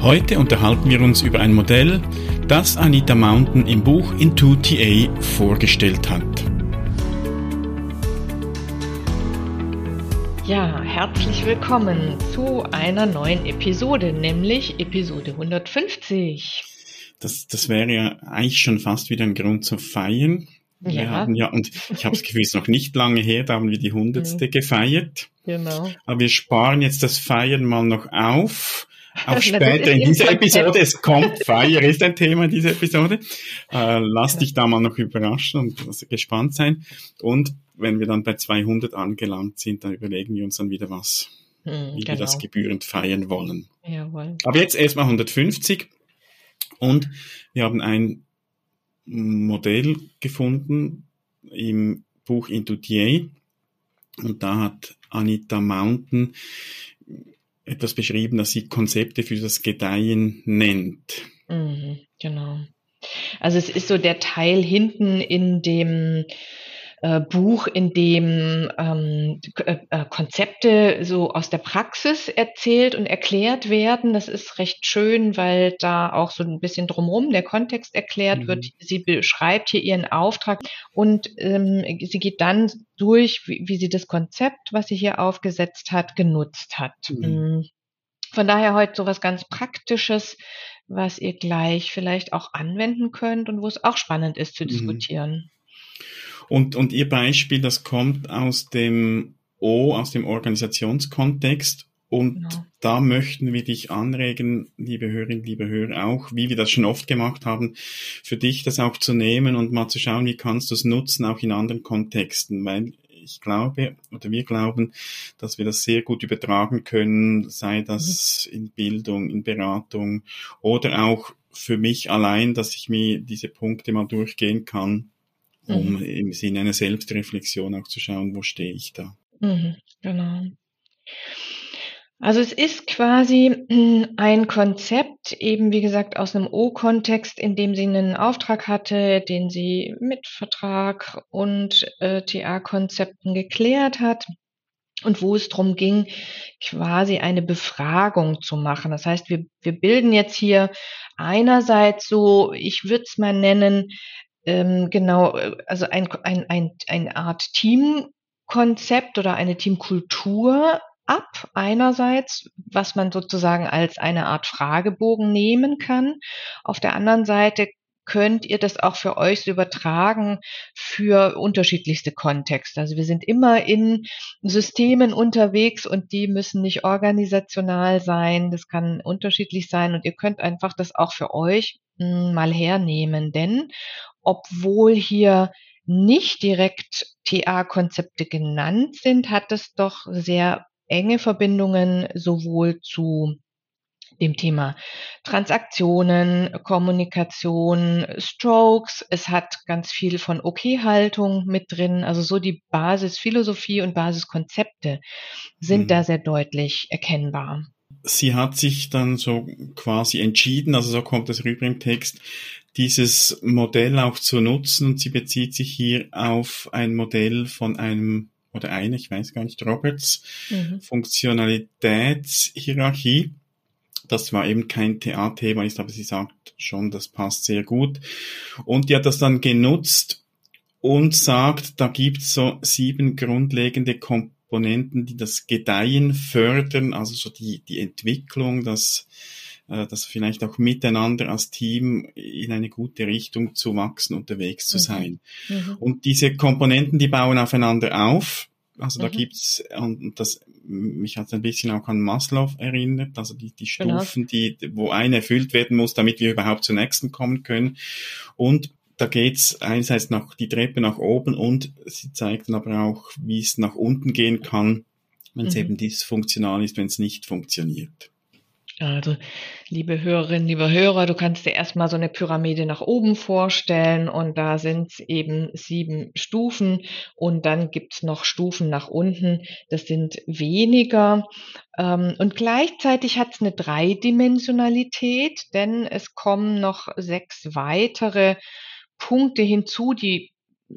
Heute unterhalten wir uns über ein Modell, das Anita Mountain im Buch Into TA vorgestellt hat. Ja, herzlich willkommen zu einer neuen Episode, nämlich Episode 150. Das, das wäre ja eigentlich schon fast wieder ein Grund zu feiern. Wir ja. haben ja, und ich habe das Gefühl, es ist noch nicht lange her, da haben wir die hundertste mhm. gefeiert. Genau. Aber wir sparen jetzt das Feiern mal noch auf. Auch später in dieser Episode. Es kommt, Feier ist ein Thema in dieser Episode. Äh, lass dich da mal noch überraschen und gespannt sein. Und wenn wir dann bei 200 angelangt sind, dann überlegen wir uns dann wieder was, hm, wie genau. wir das gebührend feiern wollen. Jawohl. Aber jetzt erstmal 150. Und wir haben ein Modell gefunden im Buch Into TA und da hat Anita Mountain etwas beschrieben, das sie Konzepte für das Gedeihen nennt. Mhm, genau. Also es ist so der Teil hinten in dem äh, Buch, in dem ähm, äh, äh, Konzepte so aus der Praxis erzählt und erklärt werden. Das ist recht schön, weil da auch so ein bisschen drumherum der Kontext erklärt mhm. wird. Sie beschreibt hier ihren Auftrag und ähm, sie geht dann durch, wie, wie, sie das Konzept, was sie hier aufgesetzt hat, genutzt hat. Mhm. Mm. Von daher heute so was ganz Praktisches, was ihr gleich vielleicht auch anwenden könnt und wo es auch spannend ist zu mhm. diskutieren. Und, und Ihr Beispiel, das kommt aus dem O, aus dem Organisationskontext. Und genau. da möchten wir dich anregen, liebe Hörerinnen, liebe Hörer, auch, wie wir das schon oft gemacht haben, für dich das auch zu nehmen und mal zu schauen, wie kannst du es nutzen, auch in anderen Kontexten, weil ich glaube oder wir glauben, dass wir das sehr gut übertragen können, sei das mhm. in Bildung, in Beratung oder auch für mich allein, dass ich mir diese Punkte mal durchgehen kann um mhm. im Sinne einer Selbstreflexion auch zu schauen, wo stehe ich da. Mhm, genau. Also es ist quasi ein Konzept, eben wie gesagt aus einem O-Kontext, in dem sie einen Auftrag hatte, den sie mit Vertrag und äh, TA-Konzepten geklärt hat und wo es darum ging, quasi eine Befragung zu machen. Das heißt, wir, wir bilden jetzt hier einerseits so, ich würde es mal nennen, ähm, genau, äh, also ein, ein, ein, eine Art Teamkonzept oder eine Teamkultur ab, einerseits, was man sozusagen als eine Art Fragebogen nehmen kann. Auf der anderen Seite könnt ihr das auch für euch übertragen für unterschiedlichste Kontexte. Also wir sind immer in Systemen unterwegs und die müssen nicht organisational sein. Das kann unterschiedlich sein und ihr könnt einfach das auch für euch hm, mal hernehmen, denn obwohl hier nicht direkt TA-Konzepte genannt sind, hat es doch sehr enge Verbindungen sowohl zu dem Thema Transaktionen, Kommunikation, Strokes. Es hat ganz viel von Okay-Haltung mit drin. Also so die Basisphilosophie und Basiskonzepte sind mhm. da sehr deutlich erkennbar. Sie hat sich dann so quasi entschieden, also so kommt es rüber im Text, dieses Modell auch zu nutzen und sie bezieht sich hier auf ein Modell von einem oder eine, ich weiß gar nicht, Roberts mhm. Funktionalitätshierarchie. Das war eben kein TA-Thema ist, aber sie sagt schon, das passt sehr gut. Und die hat das dann genutzt und sagt, da gibt's so sieben grundlegende Komponenten, die das Gedeihen fördern, also so die, die Entwicklung, das äh, das vielleicht auch miteinander als Team in eine gute Richtung zu wachsen, unterwegs zu mhm. sein. Mhm. Und diese Komponenten, die bauen aufeinander auf. Also da mhm. gibt's und das mich hat ein bisschen auch an Maslow erinnert, also die, die genau. Stufen, genau. die, wo eine erfüllt werden muss, damit wir überhaupt zur nächsten kommen können. Und da geht's einerseits nach die Treppe nach oben und sie zeigt dann aber auch, wie es nach unten gehen kann, wenn es mhm. eben dysfunktional ist, wenn es nicht funktioniert. Also, liebe Hörerinnen, liebe Hörer, du kannst dir erstmal so eine Pyramide nach oben vorstellen und da sind es eben sieben Stufen und dann gibt's noch Stufen nach unten. Das sind weniger. Ähm, und gleichzeitig hat es eine Dreidimensionalität, denn es kommen noch sechs weitere Punkte hinzu, die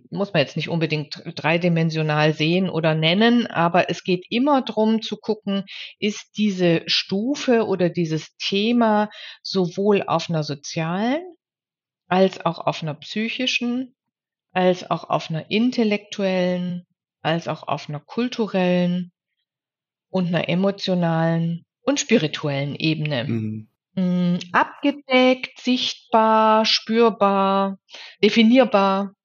muss man jetzt nicht unbedingt dreidimensional sehen oder nennen, aber es geht immer darum zu gucken, ist diese Stufe oder dieses Thema sowohl auf einer sozialen als auch auf einer psychischen, als auch auf einer intellektuellen, als auch auf einer kulturellen und einer emotionalen und spirituellen Ebene. Mhm. Mm, abgedeckt, sichtbar, spürbar, definierbar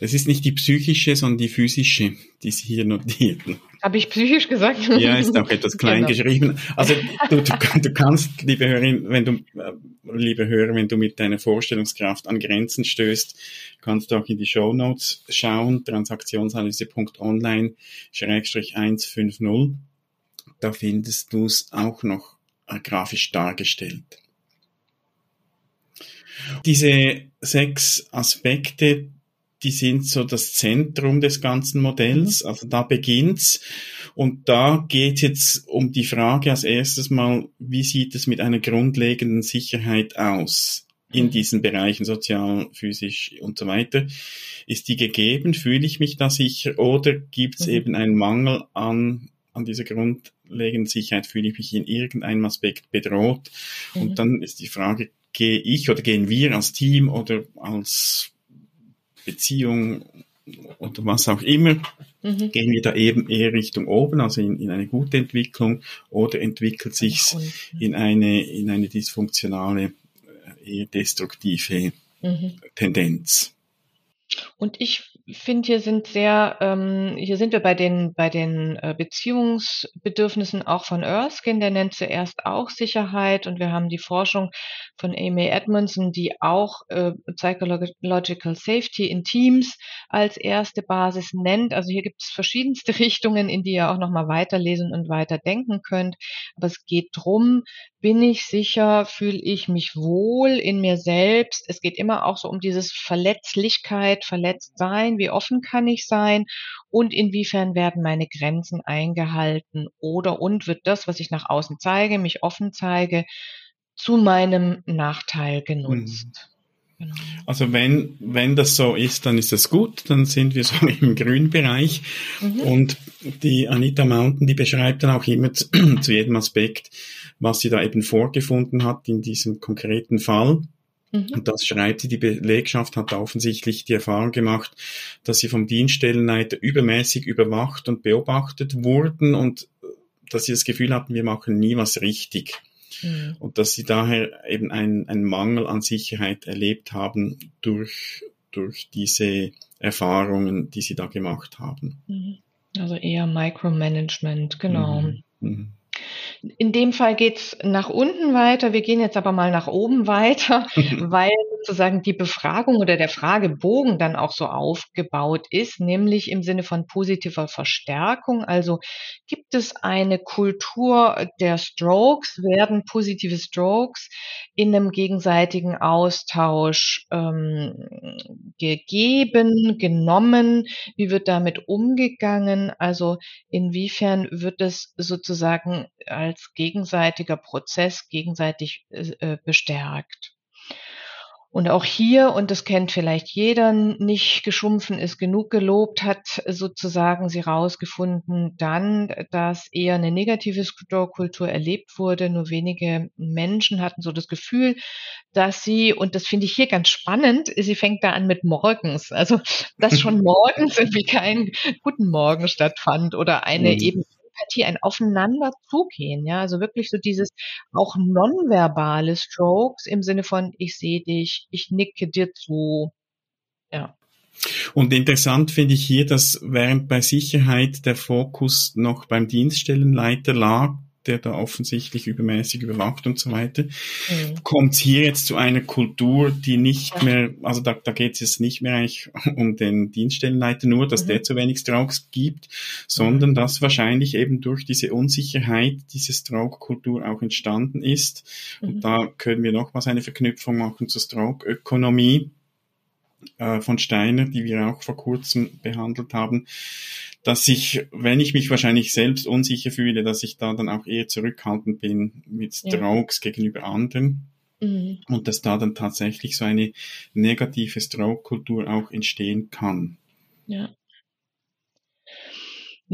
es ist nicht die psychische, sondern die physische, die Sie hier notieren. Habe ich psychisch gesagt? Ja, ist auch etwas klein genau. geschrieben. Also du, du, du, kannst, liebe Hörerin, wenn du, äh, liebe Hörer, wenn du mit deiner Vorstellungskraft an Grenzen stößt, kannst du auch in die Show Notes schauen, transaktionsanalyse.online, Schrägstrich 150. Da findest du es auch noch äh, grafisch dargestellt. Diese sechs Aspekte, die sind so das Zentrum des ganzen Modells. Mhm. Also da beginnt's. Und da geht jetzt um die Frage als erstes mal, wie sieht es mit einer grundlegenden Sicherheit aus? in mhm. diesen Bereichen, sozial, physisch und so weiter. Ist die gegeben? Fühle ich mich da sicher? Oder gibt es mhm. eben einen Mangel an, an dieser grundlegenden Sicherheit? Fühle ich mich in irgendeinem Aspekt bedroht? Mhm. Und dann ist die Frage, gehe ich oder gehen wir als Team oder als Beziehung oder was auch immer, mhm. gehen wir da eben eher Richtung oben, also in, in eine gute Entwicklung, oder entwickelt sich in eine, in eine dysfunktionale, äh, eher destruktive mhm. Tendenz. Und ich finde, hier sind sehr, ähm, hier sind wir bei den, bei den äh, Beziehungsbedürfnissen auch von Erskine, der nennt zuerst auch Sicherheit und wir haben die Forschung von Amy Edmondson, die auch äh, Psychological Safety in Teams als erste Basis nennt. Also hier gibt es verschiedenste Richtungen, in die ihr auch nochmal weiterlesen und weiter denken könnt. Aber es geht drum, bin ich sicher, fühle ich mich wohl in mir selbst. Es geht immer auch so um dieses Verletzlichkeit, Verletztsein, wie offen kann ich sein und inwiefern werden meine Grenzen eingehalten oder und wird das, was ich nach außen zeige, mich offen zeige, zu meinem Nachteil genutzt. Mhm. Genau. Also wenn, wenn das so ist, dann ist das gut, dann sind wir so im grünen Bereich. Mhm. Und die Anita Mountain, die beschreibt dann auch immer zu, zu jedem Aspekt, was sie da eben vorgefunden hat in diesem konkreten Fall. Mhm. Und das schreibt sie, die Belegschaft hat offensichtlich die Erfahrung gemacht, dass sie vom Dienststellenleiter übermäßig überwacht und beobachtet wurden und äh, dass sie das Gefühl hatten, wir machen nie was richtig. Mhm. Und dass sie daher eben einen, einen Mangel an Sicherheit erlebt haben durch, durch diese Erfahrungen, die sie da gemacht haben. Mhm. Also eher Micromanagement, genau. Mhm. Mhm. In dem Fall geht's nach unten weiter. Wir gehen jetzt aber mal nach oben weiter, weil sozusagen die Befragung oder der Fragebogen dann auch so aufgebaut ist, nämlich im Sinne von positiver Verstärkung. Also gibt es eine Kultur der Strokes? Werden positive Strokes in einem gegenseitigen Austausch ähm, gegeben, genommen? Wie wird damit umgegangen? Also inwiefern wird es sozusagen als gegenseitiger Prozess gegenseitig äh, bestärkt. Und auch hier, und das kennt vielleicht jeder, nicht geschumpfen ist genug gelobt, hat sozusagen sie rausgefunden dann, dass eher eine negative Kultur erlebt wurde. Nur wenige Menschen hatten so das Gefühl, dass sie, und das finde ich hier ganz spannend, sie fängt da an mit morgens. Also, dass schon morgens irgendwie kein Guten Morgen stattfand oder eine mhm. eben Empathie, ein Aufeinander zugehen, ja, also wirklich so dieses auch nonverbale Strokes im Sinne von ich sehe dich, ich nicke dir zu, ja. Und interessant finde ich hier, dass während bei Sicherheit der Fokus noch beim Dienststellenleiter lag, der da offensichtlich übermäßig überwacht und so weiter, mhm. kommt hier jetzt zu einer Kultur, die nicht mehr, also da, da geht es jetzt nicht mehr eigentlich um den Dienststellenleiter nur, dass mhm. der zu wenig Strokes gibt, sondern mhm. dass wahrscheinlich eben durch diese Unsicherheit diese Stroke-Kultur auch entstanden ist. Und mhm. da können wir nochmals eine Verknüpfung machen zur Stroke-Ökonomie äh, von Steiner, die wir auch vor kurzem behandelt haben, dass ich, wenn ich mich wahrscheinlich selbst unsicher fühle, dass ich da dann auch eher zurückhaltend bin mit Strokes ja. gegenüber anderen. Mhm. Und dass da dann tatsächlich so eine negative Stroke-Kultur auch entstehen kann. Ja.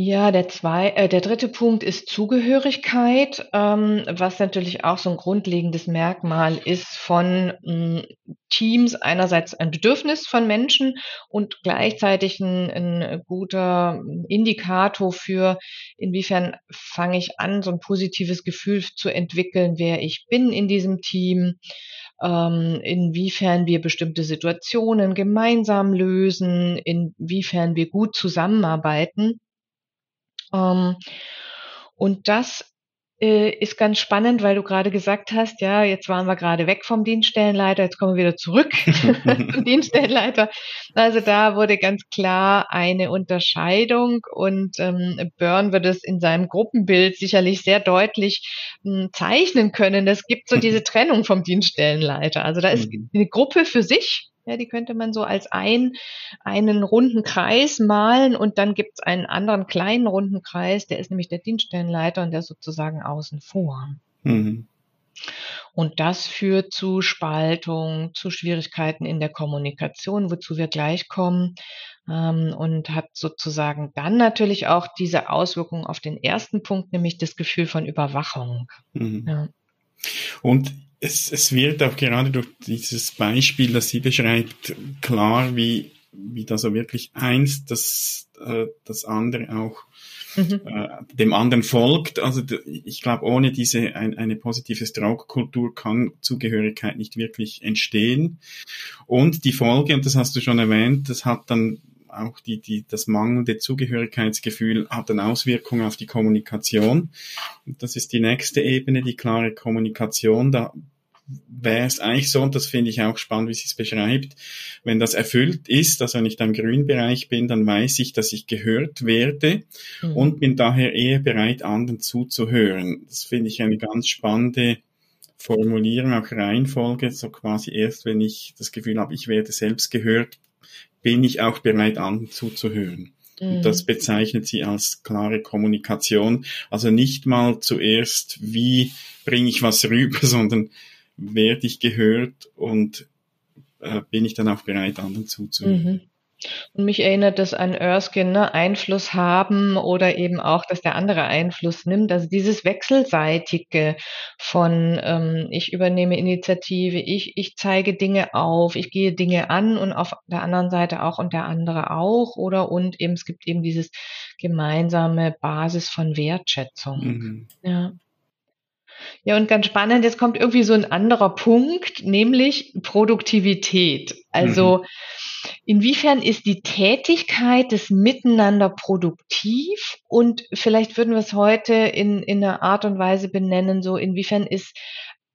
Ja, der, zwei, äh, der dritte Punkt ist Zugehörigkeit, ähm, was natürlich auch so ein grundlegendes Merkmal ist von mh, hm, Teams. Einerseits ein Bedürfnis von Menschen und gleichzeitig ein, ein guter Indikator für, inwiefern fange ich an, so ein positives Gefühl zu entwickeln, wer ich bin in diesem Team ähm, inwiefern wir bestimmte Situationen gemeinsam lösen, inwiefern wir gut zusammenarbeiten. Ähm, und das äh, ist ganz spannend, weil du gerade gesagt hast, ja, jetzt waren wir gerade weg vom Dienststellenleiter, jetzt kommen wir wieder zurück zum Dienststellenleiter. Also da wurde ganz klar eine Unterscheidung und ähm, Byrne wird es in seinem Gruppenbild sicherlich sehr deutlich mh, hm, zeichnen können. Es gibt so diese Trennung vom Dienststellenleiter. Also da ist mhm. eine Gruppe für sich ja, die könnte man so als ein, einen runden Kreis malen und dann gibt es einen anderen kleinen runden Kreis, der ist nämlich der Dienststellenleiter und der ist sozusagen außen vor. Mhm. Und das führt zu Spaltung, zu Schwierigkeiten in der Kommunikation, wozu wir gleich kommen, ähm, und hat sozusagen dann natürlich auch diese Auswirkungen auf den ersten Punkt, nämlich das Gefühl von Überwachung. Mhm. Ja. Und es, es wird auch gerade durch dieses Beispiel, das sie beschreibt, klar, wie, wie da so wirklich eins das, äh, das andere auch mhm. äh, dem anderen folgt. Also ich glaube, ohne diese ein, eine positive Stroke-Kultur kann Zugehörigkeit nicht wirklich entstehen. Und die Folge, und das hast du schon erwähnt, das hat dann auch die, die, das mangelnde Zugehörigkeitsgefühl hat dann Auswirkungen auf die Kommunikation. Und das ist die nächste Ebene, die klare Kommunikation. Da wäre es eigentlich so, und das finde ich auch spannend, wie sie es beschreibt, wenn das erfüllt ist, also wenn ich da im grünen Bereich bin, dann weiß ich, dass ich gehört werde mhm. und bin daher eher bereit, anderen zuzuhören. Das finde ich eine ganz spannende Formulierung, auch Reihenfolge, so quasi erst, wenn ich das Gefühl habe, ich werde selbst gehört, bin ich auch bereit, anderen zuzuhören. Und mhm. das bezeichnet sie als klare Kommunikation. Also nicht mal zuerst, wie bringe ich was rüber, sondern werde ich gehört und äh, bin ich dann auch bereit, anderen zuzuhören. Und mich erinnert das an Erskine, ne? Einfluss haben oder eben auch, dass der andere Einfluss nimmt. Also dieses Wechselseitige von ähm, ich übernehme Initiative, ich, ich zeige Dinge auf, ich gehe Dinge an und auf der anderen Seite auch und der andere auch. Oder und eben es gibt eben dieses gemeinsame Basis von Wertschätzung. Mhm. Ja. Ja, und ganz spannend, jetzt kommt irgendwie so ein anderer Punkt, nämlich Produktivität. Also mhm. Inwiefern ist die Tätigkeit des Miteinander produktiv? Und vielleicht würden wir es heute in, in einer Art und Weise benennen, so inwiefern ist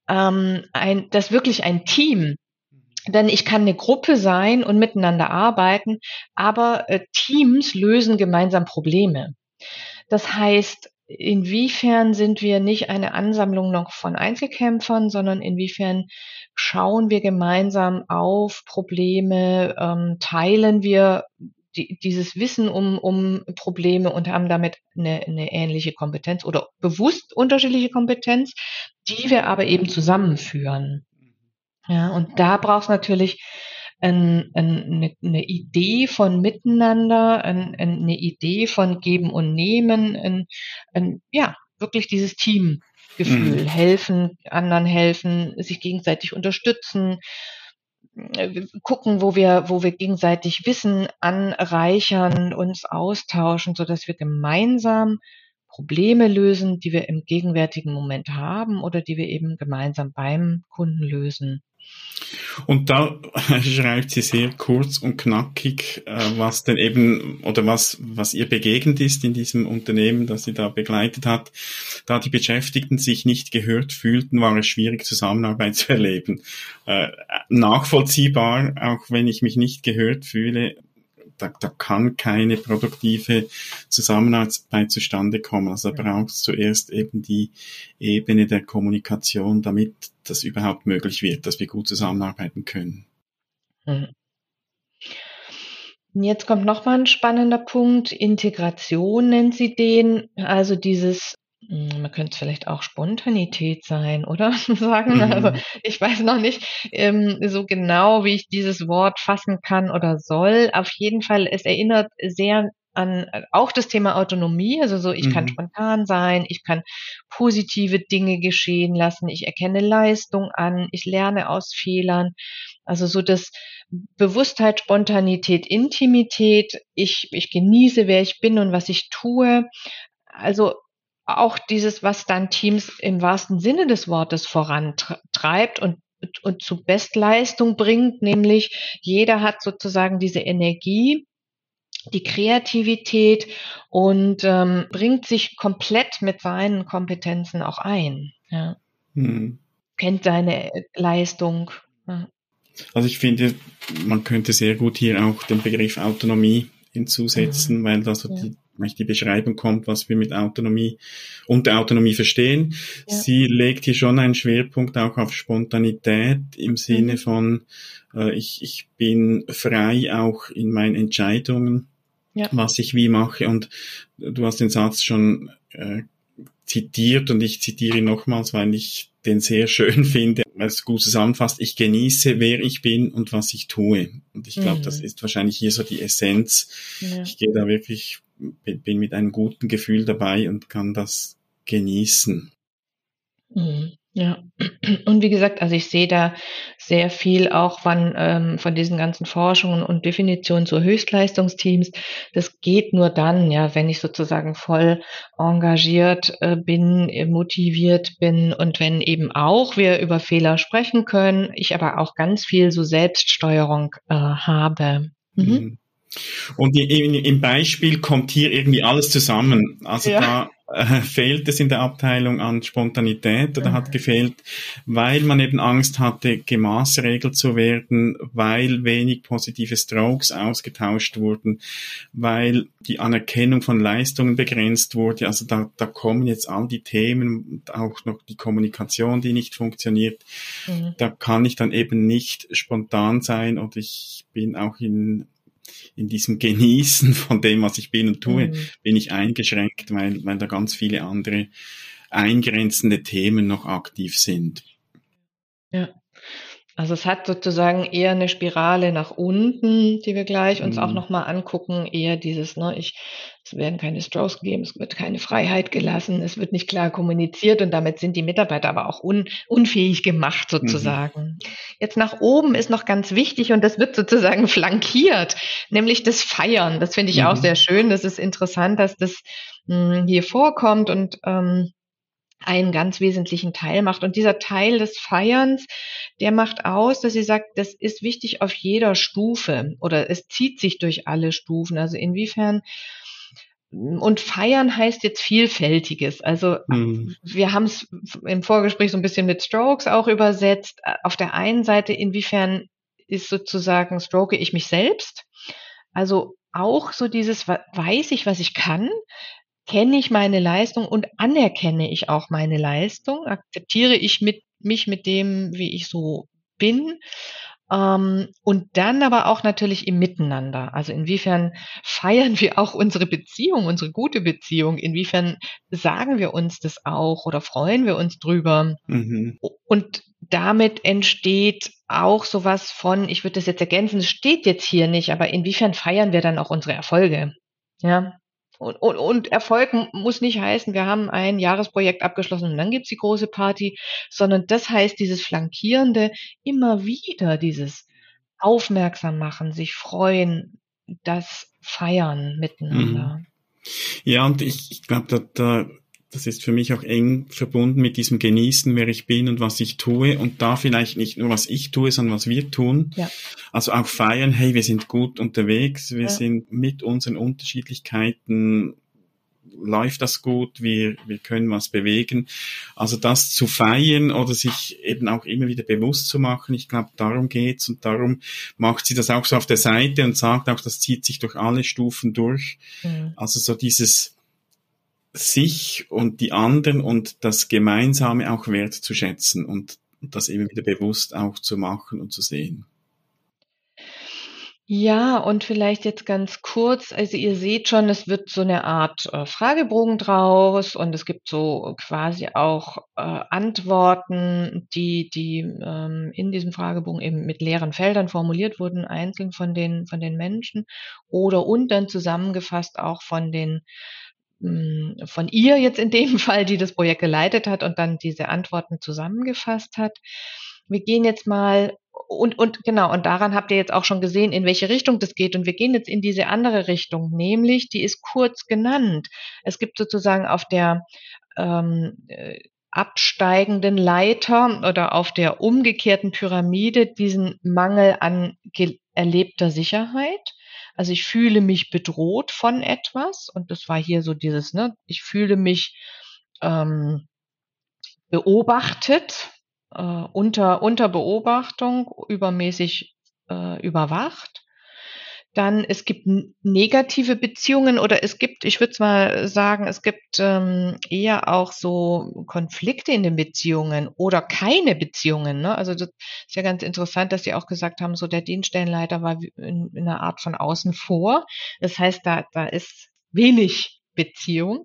ähm, ein, das wirklich ein Team? Denn ich kann eine Gruppe sein und miteinander arbeiten, aber äh, Teams lösen gemeinsam Probleme. Das heißt, inwiefern sind wir nicht eine Ansammlung noch von Einzelkämpfern, sondern inwiefern schauen wir gemeinsam auf Probleme, ähm, teilen wir die, dieses Wissen um, um Probleme und haben damit eine, eine ähnliche Kompetenz oder bewusst unterschiedliche Kompetenz, die wir aber eben zusammenführen. Ja, und da braucht es natürlich ein, ein, eine, Idee von Miteinander, ein, eine Idee von Geben und Nehmen, ja, wirklich dieses Teamgefühl, mhm. helfen, anderen helfen, sich gegenseitig unterstützen, gucken, wo wir, wo wir gegenseitig Wissen anreichern, uns austauschen, so dass wir gemeinsam Probleme lösen, die wir im gegenwärtigen Moment haben oder die wir eben gemeinsam beim Kunden lösen. Und da schreibt sie sehr kurz und knackig, äh, was denn eben oder was, was ihr begegnet ist in diesem Unternehmen, das sie da begleitet hat. Da die Beschäftigten sich nicht gehört fühlten, war es schwierig, Zusammenarbeit zu erleben. Äh, nachvollziehbar, auch wenn ich mich nicht gehört fühle, da, da kann keine produktive Zusammenarbeit zustande kommen. Also da braucht es zuerst eben die Ebene der Kommunikation, damit das überhaupt möglich wird, dass wir gut zusammenarbeiten können. Mhm. Jetzt kommt noch mal ein spannender Punkt. Integration nennt sie den. Also dieses hm, man könnte es vielleicht auch Spontanität sein, oder? Sagen. Mhm. Also ich weiß noch nicht ähm, so genau, wie ich dieses Wort fassen kann oder soll. Auf jeden Fall, es erinnert sehr an äh, auch das Thema Autonomie, also so, ich mhm. kann spontan sein, ich kann positive Dinge geschehen lassen, ich erkenne Leistung an, ich lerne aus Fehlern. Also so das Bewusstheit, Spontanität, Intimität, ich, ich genieße, wer ich bin und was ich tue. Also auch dieses, was dann Teams im wahrsten Sinne des Wortes vorantreibt und und zu Bestleistung bringt, nämlich jeder hat sozusagen diese Energie, die Kreativität und ähm, bringt sich komplett mit seinen Kompetenzen auch ein. Ja. Hm. Kennt seine Leistung. Ja. Also ich finde, man könnte sehr gut hier auch den Begriff Autonomie hinzusetzen, mhm. weil das ja. die die Beschreibung kommt, was wir mit Autonomie und der Autonomie verstehen. Ja. Sie legt hier schon einen Schwerpunkt auch auf Spontanität im Sinne mhm. von, äh, ich, ich bin frei auch in meinen Entscheidungen, ja. was ich wie mache. Und du hast den Satz schon äh, zitiert und ich zitiere ihn nochmals, weil ich den sehr schön finde, weil es gut zusammenfasst. Ich genieße, wer ich bin und was ich tue. Und ich glaube, mhm. das ist wahrscheinlich hier so die Essenz. Ja. Ich gehe da wirklich bin mit einem guten Gefühl dabei und kann das genießen. Mhm. Ja, und wie gesagt, also ich sehe da sehr viel auch von, ähm, von diesen ganzen Forschungen und Definitionen zu Höchstleistungsteams. Das geht nur dann, ja, wenn ich sozusagen voll engagiert äh, bin, motiviert bin und wenn eben auch wir über Fehler sprechen können, ich aber auch ganz viel so Selbststeuerung äh, habe. Mhm. Und im Beispiel kommt hier irgendwie alles zusammen. Also ja. da äh, fehlt es in der Abteilung an Spontanität oder mhm. hat gefehlt, weil man eben Angst hatte, gemaßregelt zu werden, weil wenig positive Strokes ausgetauscht wurden, weil die Anerkennung von Leistungen begrenzt wurde. Also da, da kommen jetzt all die Themen und auch noch die Kommunikation, die nicht funktioniert. Mhm. Da kann ich dann eben nicht spontan sein und ich bin auch in in diesem Genießen von dem, was ich bin und tue, mhm. bin ich eingeschränkt, weil, weil da ganz viele andere eingrenzende Themen noch aktiv sind. Ja. Also es hat sozusagen eher eine Spirale nach unten, die wir gleich uns mhm. auch nochmal angucken, eher dieses, ne, ich, es werden keine Strokes gegeben, es wird keine Freiheit gelassen, es wird nicht klar kommuniziert und damit sind die Mitarbeiter aber auch un, unfähig gemacht mhm. sozusagen. Mhm. Jetzt nach oben ist noch ganz wichtig und das wird sozusagen flankiert, nämlich das Feiern. Das finde ich mhm. auch sehr schön. Das ist interessant, dass das mh, hm, hier vorkommt und ähm, einen ganz wesentlichen Teil macht. Und dieser Teil des Feierns, der macht aus, dass sie sagt, das ist wichtig auf jeder Stufe oder es zieht sich durch alle Stufen. Also inwiefern und feiern heißt jetzt vielfältiges. Also mhm. wir haben es im Vorgespräch so ein bisschen mit Strokes auch übersetzt. Auf der einen Seite, inwiefern ist sozusagen stroke ich mich selbst? Also auch so dieses, weiß ich, was ich kann? Kenne ich meine Leistung und anerkenne ich auch meine Leistung, akzeptiere ich mit, mich mit dem, wie ich so bin. Ähm, und dann aber auch natürlich im Miteinander. Also inwiefern feiern wir auch unsere Beziehung, unsere gute Beziehung? Inwiefern sagen wir uns das auch oder freuen wir uns drüber? Mhm. Und damit entsteht auch sowas von, ich würde das jetzt ergänzen, es steht jetzt hier nicht, aber inwiefern feiern wir dann auch unsere Erfolge? Ja, und, und, und Erfolg muss nicht heißen, wir haben ein Jahresprojekt abgeschlossen und dann gibt's die große Party, sondern das heißt dieses Flankierende, immer wieder dieses Aufmerksam machen, sich freuen, das Feiern miteinander. Mhm. Ja, und ich, ich glaube, da, da das ist für mich auch eng verbunden mit diesem Genießen, wer ich bin und was ich tue und da vielleicht nicht nur was ich tue, sondern was wir tun. Ja. Also auch feiern, hey, wir sind gut unterwegs, wir ja. sind mit unseren Unterschiedlichkeiten läuft das gut, wir, wir können was bewegen. Also das zu feiern oder sich eben auch immer wieder bewusst zu machen, ich glaube, darum geht's und darum macht sie das auch so auf der Seite und sagt auch, das zieht sich durch alle Stufen durch. Mhm. Also so dieses sich und die anderen und das Gemeinsame auch wertzuschätzen und das immer wieder bewusst auch zu machen und zu sehen. Ja, und vielleicht jetzt ganz kurz, also ihr seht schon, es wird so eine Art äh, Fragebogen draus und es gibt so quasi auch äh, Antworten, die, die ähm, in diesem Fragebogen eben mit leeren Feldern formuliert wurden, einzeln von den, von den Menschen oder und dann zusammengefasst auch von den von ihr jetzt in dem Fall, die das Projekt geleitet hat und dann diese Antworten zusammengefasst hat. Wir gehen jetzt mal und, und genau, und daran habt ihr jetzt auch schon gesehen, in welche Richtung das geht. Und wir gehen jetzt in diese andere Richtung, nämlich, die ist kurz genannt. Es gibt sozusagen auf der ähm, äh, absteigenden Leiter oder auf der umgekehrten Pyramide diesen Mangel an erlebter Sicherheit. Also ich fühle mich bedroht von etwas und das war hier so dieses, ne, ich fühle mich ähm, beobachtet äh, unter, unter Beobachtung, übermäßig äh, überwacht. Dann es gibt negative Beziehungen oder es gibt, ich würde mal sagen, es gibt ähm, eher auch so Konflikte in den Beziehungen oder keine Beziehungen. Ne? Also das ist ja ganz interessant, dass Sie auch gesagt haben, so der Dienststellenleiter war in, in einer Art von außen vor. Das heißt, da, da ist wenig Beziehung.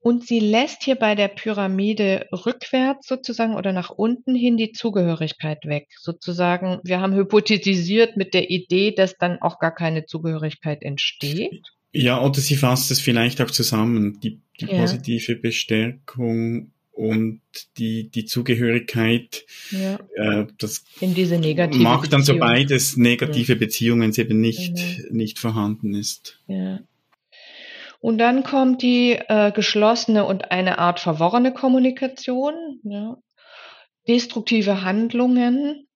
Und sie lässt hier bei der Pyramide rückwärts sozusagen oder nach unten hin die Zugehörigkeit weg. Sozusagen, wir haben hypothetisiert mit der Idee, dass dann auch gar keine Zugehörigkeit entsteht. Ja, oder sie fasst es vielleicht auch zusammen, die, die ja. positive Bestärkung und die, die Zugehörigkeit, ja. äh, das In diese negative macht dann so beides negative ja. Beziehungen, eben nicht, genau. nicht vorhanden ist. Ja. Und dann kommt die äh, geschlossene und eine Art verworrene Kommunikation, ja, destruktive Handlungen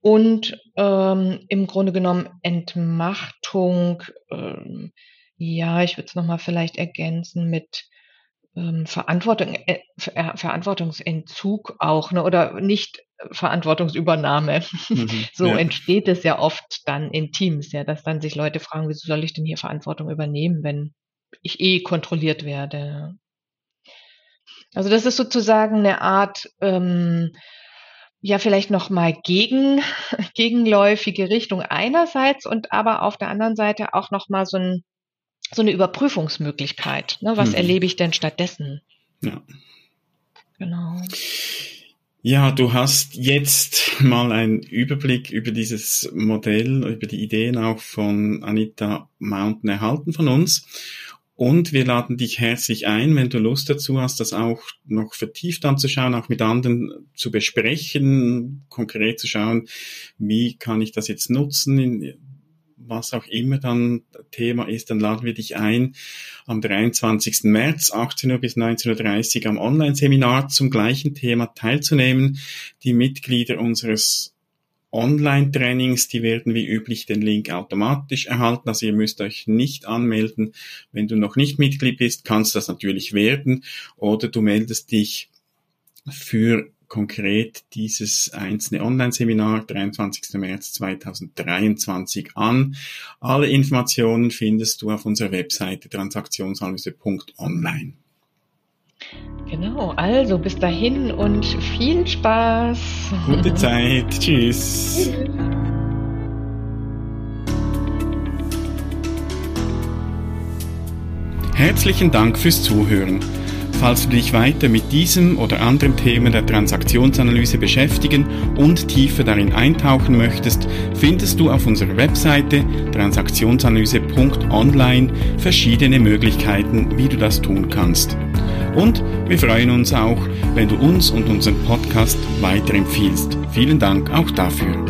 und ähm, im Grunde genommen Entmachtung. Ähm, ja, ich würde es nochmal vielleicht ergänzen mit ähm, Verantwortung, äh, Ver Verantwortungsentzug auch, ne, oder nicht Verantwortungsübernahme. Mhm, so ja. entsteht es ja oft dann in Teams, ja, dass dann sich Leute fragen, wieso soll ich denn hier Verantwortung übernehmen, wenn ich eh kontrolliert werde. Also das ist sozusagen eine Art, ähm, ja vielleicht noch mal gegen gegenläufige Richtung einerseits und aber auf der anderen Seite auch noch mal so, ein, so eine Überprüfungsmöglichkeit. Ne? Was hm. erlebe ich denn stattdessen? Ja. Genau. Ja, du hast jetzt mal einen Überblick über dieses Modell, über die Ideen auch von Anita Mountain erhalten von uns. Und wir laden dich herzlich ein, wenn du Lust dazu hast, das auch noch vertieft anzuschauen, auch mit anderen zu besprechen, konkret zu schauen, wie kann ich das jetzt nutzen, was auch immer dann Thema ist, dann laden wir dich ein, am 23. März, 18 Uhr bis 19.30 Uhr am Online-Seminar zum gleichen Thema teilzunehmen. Die Mitglieder unseres Online-Trainings, die werden wie üblich den Link automatisch erhalten. Also ihr müsst euch nicht anmelden. Wenn du noch nicht Mitglied bist, kannst du das natürlich werden. Oder du meldest dich für konkret dieses einzelne Online-Seminar 23. März 2023 an. Alle Informationen findest du auf unserer Webseite transaktionsanalyse.online. Genau, also bis dahin und viel Spaß. Gute Zeit. Tschüss. Herzlichen Dank fürs Zuhören. Falls du dich weiter mit diesem oder anderen Themen der Transaktionsanalyse beschäftigen und tiefer darin eintauchen möchtest, findest du auf unserer Webseite transaktionsanalyse.online verschiedene Möglichkeiten, wie du das tun kannst. Und wir freuen uns auch, wenn du uns und unseren Podcast weiterempfiehlst. Vielen Dank auch dafür.